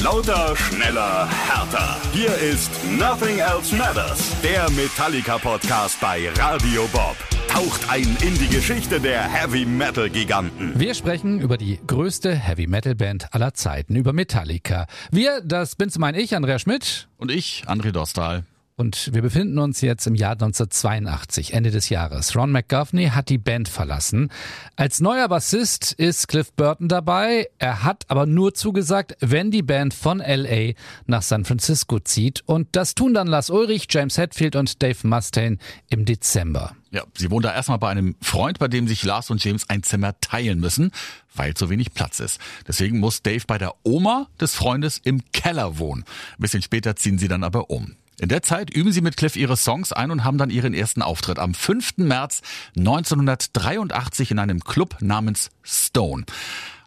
Lauter, schneller, härter. Hier ist Nothing Else Matters, der Metallica-Podcast bei Radio Bob. Taucht ein in die Geschichte der Heavy Metal Giganten. Wir sprechen über die größte Heavy Metal Band aller Zeiten, über Metallica. Wir, das bin zum einen ich, Andrea Schmidt. Und ich, André Dostal. Und wir befinden uns jetzt im Jahr 1982, Ende des Jahres. Ron McGovney hat die Band verlassen. Als neuer Bassist ist Cliff Burton dabei. Er hat aber nur zugesagt, wenn die Band von LA nach San Francisco zieht. Und das tun dann Lars Ulrich, James Hetfield und Dave Mustaine im Dezember. Ja, sie wohnt da erstmal bei einem Freund, bei dem sich Lars und James ein Zimmer teilen müssen, weil zu wenig Platz ist. Deswegen muss Dave bei der Oma des Freundes im Keller wohnen. Ein bisschen später ziehen sie dann aber um. In der Zeit üben sie mit Cliff ihre Songs ein und haben dann ihren ersten Auftritt am 5. März 1983 in einem Club namens Stone.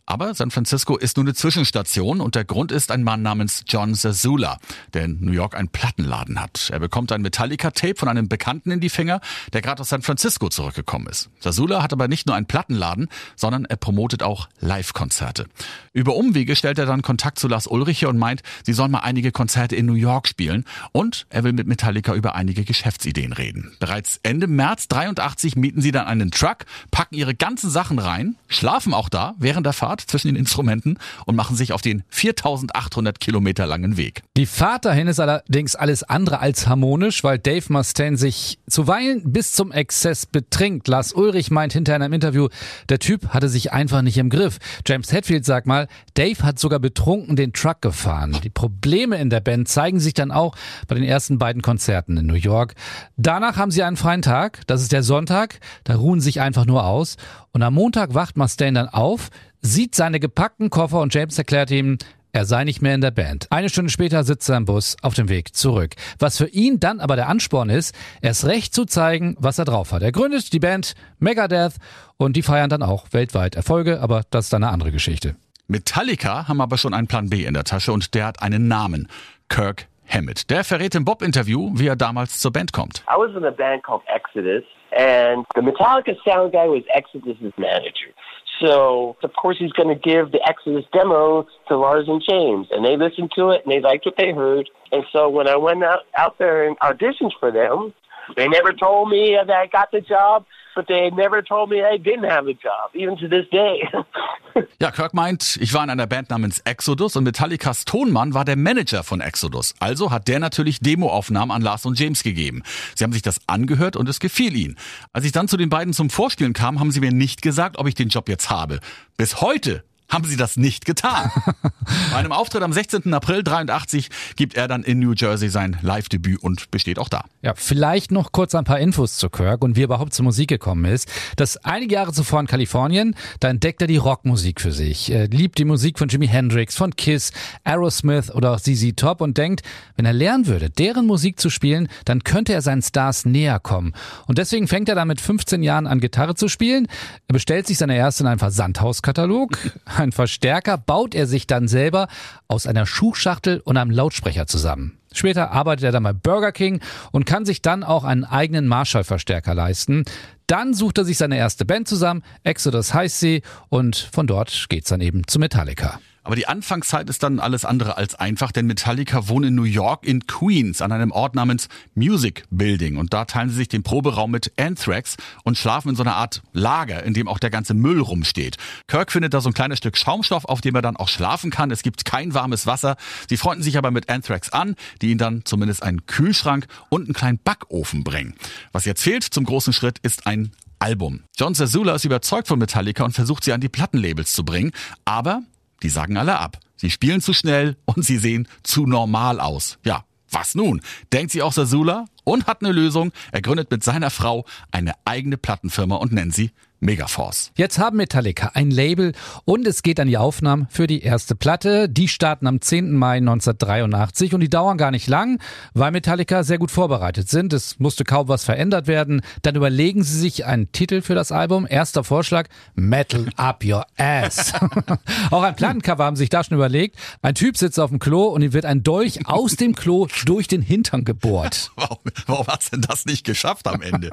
Aber San Francisco ist nur eine Zwischenstation und der Grund ist ein Mann namens John Zazula, der in New York einen Plattenladen hat. Er bekommt ein Metallica-Tape von einem Bekannten in die Finger, der gerade aus San Francisco zurückgekommen ist. Zazula hat aber nicht nur einen Plattenladen, sondern er promotet auch Live-Konzerte. Über Umwege stellt er dann Kontakt zu Lars Ulriche und meint, sie sollen mal einige Konzerte in New York spielen und er will mit Metallica über einige Geschäftsideen reden. Bereits Ende März 83 mieten sie dann einen Truck, packen ihre ganzen Sachen rein, schlafen auch da während der Fahrt zwischen den Instrumenten und machen sich auf den 4800 Kilometer langen Weg. Die Fahrt dahin ist allerdings alles andere als harmonisch, weil Dave Mustaine sich zuweilen bis zum Exzess betrinkt. Lars Ulrich meint hinter einem Interview, der Typ hatte sich einfach nicht im Griff. James Hetfield sagt mal, Dave hat sogar betrunken den Truck gefahren. Die Probleme in der Band zeigen sich dann auch bei den ersten beiden Konzerten in New York. Danach haben sie einen freien Tag, das ist der Sonntag, da ruhen sich einfach nur aus. Und am Montag wacht Mustaine dann auf, sieht seine gepackten Koffer und James erklärt ihm, er sei nicht mehr in der Band. Eine Stunde später sitzt er im Bus auf dem Weg zurück. Was für ihn dann aber der Ansporn ist, erst recht zu zeigen, was er drauf hat. Er gründet die Band Megadeth und die feiern dann auch weltweit Erfolge, aber das ist dann eine andere Geschichte. Metallica haben aber schon einen Plan B in der Tasche und der hat einen Namen. Kirk Hammett. Der verrät im Bob-Interview, wie er damals zur Band kommt. I was in a band called Exodus, and the Metallica sound guy was Exodus's manager. So, of course, he's going to give the Exodus demo to Lars and James. And they listened to it and they liked what they heard. And so when I went out, out there and auditioned for them, they never told me that I got the job, but they never told me I didn't have a job, even to this day. ja, Kirk meint, ich war in einer Band namens Exodus und Metallicas Tonmann war der Manager von Exodus. Also hat der natürlich Demoaufnahmen an Lars und James gegeben. Sie haben sich das angehört und es gefiel ihnen. Als ich dann zu den beiden zum Vorspielen kam, haben sie mir nicht gesagt, ob ich den Job jetzt habe. Bis heute haben sie das nicht getan. Bei einem Auftritt am 16. April 83 gibt er dann in New Jersey sein Live-Debüt und besteht auch da. Ja, vielleicht noch kurz ein paar Infos zu Kirk und wie er überhaupt zur Musik gekommen ist. Das einige Jahre zuvor in Kalifornien, da entdeckt er die Rockmusik für sich. Er liebt die Musik von Jimi Hendrix, von Kiss, Aerosmith oder auch ZZ Top und denkt, wenn er lernen würde, deren Musik zu spielen, dann könnte er seinen Stars näher kommen. Und deswegen fängt er dann mit 15 Jahren an, Gitarre zu spielen. Er bestellt sich seine erste in einem Versandhauskatalog. Ein Verstärker baut er sich dann selber aus einer Schuhschachtel und einem Lautsprecher zusammen. Später arbeitet er dann bei Burger King und kann sich dann auch einen eigenen Marshall-Verstärker leisten. Dann sucht er sich seine erste Band zusammen, Exodus heißt sie, und von dort geht's dann eben zu Metallica. Aber die Anfangszeit ist dann alles andere als einfach, denn Metallica wohnt in New York in Queens an einem Ort namens Music Building und da teilen sie sich den Proberaum mit Anthrax und schlafen in so einer Art Lager, in dem auch der ganze Müll rumsteht. Kirk findet da so ein kleines Stück Schaumstoff, auf dem er dann auch schlafen kann. Es gibt kein warmes Wasser. Sie freunden sich aber mit Anthrax an, die ihnen dann zumindest einen Kühlschrank und einen kleinen Backofen bringen. Was jetzt fehlt zum großen Schritt ist ein Album. John Zazula ist überzeugt von Metallica und versucht sie an die Plattenlabels zu bringen, aber die sagen alle ab. Sie spielen zu schnell und sie sehen zu normal aus. Ja, was nun? Denkt sie auch Sasula und hat eine Lösung. Er gründet mit seiner Frau eine eigene Plattenfirma und nennt sie Megaforce. Jetzt haben Metallica ein Label und es geht an die Aufnahmen für die erste Platte. Die starten am 10. Mai 1983 und die dauern gar nicht lang, weil Metallica sehr gut vorbereitet sind. Es musste kaum was verändert werden. Dann überlegen sie sich einen Titel für das Album. Erster Vorschlag, Metal Up Your Ass. Auch ein Plattencover haben sich da schon überlegt. Ein Typ sitzt auf dem Klo und ihm wird ein Dolch aus dem Klo durch den Hintern gebohrt. Warum, warum hat's denn das nicht geschafft am Ende?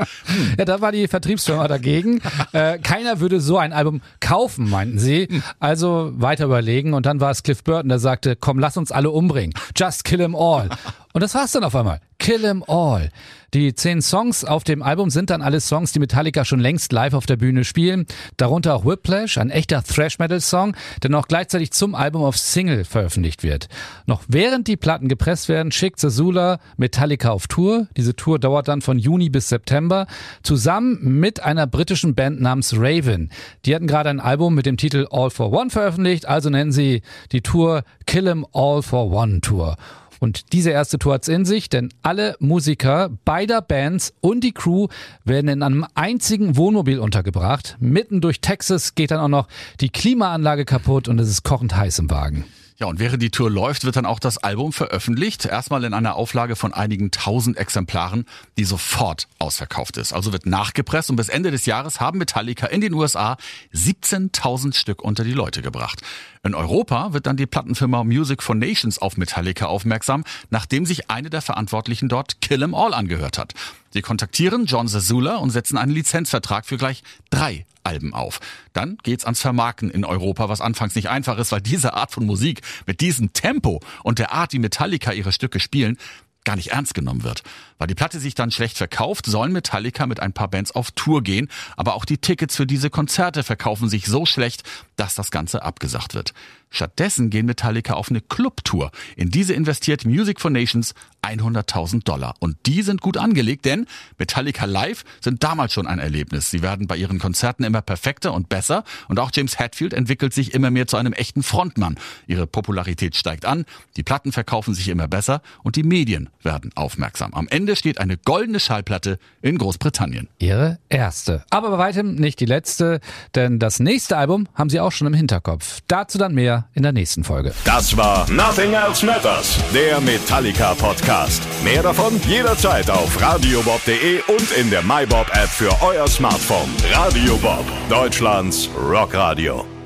ja, da war die Vertriebsfirma dagegen. Äh, keiner würde so ein Album kaufen, meinten sie. Also weiter überlegen und dann war es Cliff Burton, der sagte, komm, lass uns alle umbringen. Just kill them all. Und das war's dann auf einmal. Kill 'em all. Die zehn Songs auf dem Album sind dann alle Songs, die Metallica schon längst live auf der Bühne spielen. Darunter auch Whiplash, ein echter Thrash-Metal-Song, der noch gleichzeitig zum Album auf Single veröffentlicht wird. Noch während die Platten gepresst werden, schickt Zazula Metallica auf Tour. Diese Tour dauert dann von Juni bis September, zusammen mit einer britischen Band namens Raven. Die hatten gerade ein Album mit dem Titel All for One veröffentlicht, also nennen sie die Tour Kill 'em All for One Tour. Und diese erste Tour hat's in sich, denn alle Musiker beider Bands und die Crew werden in einem einzigen Wohnmobil untergebracht. Mitten durch Texas geht dann auch noch die Klimaanlage kaputt und es ist kochend heiß im Wagen. Ja, und während die Tour läuft, wird dann auch das Album veröffentlicht. Erstmal in einer Auflage von einigen tausend Exemplaren, die sofort ausverkauft ist. Also wird nachgepresst und bis Ende des Jahres haben Metallica in den USA 17.000 Stück unter die Leute gebracht. In Europa wird dann die Plattenfirma Music for Nations auf Metallica aufmerksam, nachdem sich eine der Verantwortlichen dort Kill 'em All angehört hat. Sie kontaktieren John Zazula und setzen einen Lizenzvertrag für gleich drei Alben auf. Dann geht's ans Vermarkten in Europa, was anfangs nicht einfach ist, weil diese Art von Musik mit diesem Tempo und der Art, wie Metallica ihre Stücke spielen, gar nicht ernst genommen wird. Weil die Platte sich dann schlecht verkauft, sollen Metallica mit ein paar Bands auf Tour gehen, aber auch die Tickets für diese Konzerte verkaufen sich so schlecht, dass das Ganze abgesagt wird. Stattdessen gehen Metallica auf eine Clubtour. In diese investiert Music for Nations 100.000 Dollar. Und die sind gut angelegt, denn Metallica Live sind damals schon ein Erlebnis. Sie werden bei ihren Konzerten immer perfekter und besser und auch James Hetfield entwickelt sich immer mehr zu einem echten Frontmann. Ihre Popularität steigt an, die Platten verkaufen sich immer besser und die Medien werden aufmerksam. Am Ende steht eine goldene Schallplatte in Großbritannien. Ihre erste. Aber bei weitem nicht die letzte, denn das nächste Album haben sie auch schon im Hinterkopf. Dazu dann mehr in der nächsten Folge. Das war Nothing Else Matters, der Metallica-Podcast. Mehr davon jederzeit auf radiobob.de und in der MyBob-App für euer Smartphone. Radio Bob, Deutschlands Rockradio.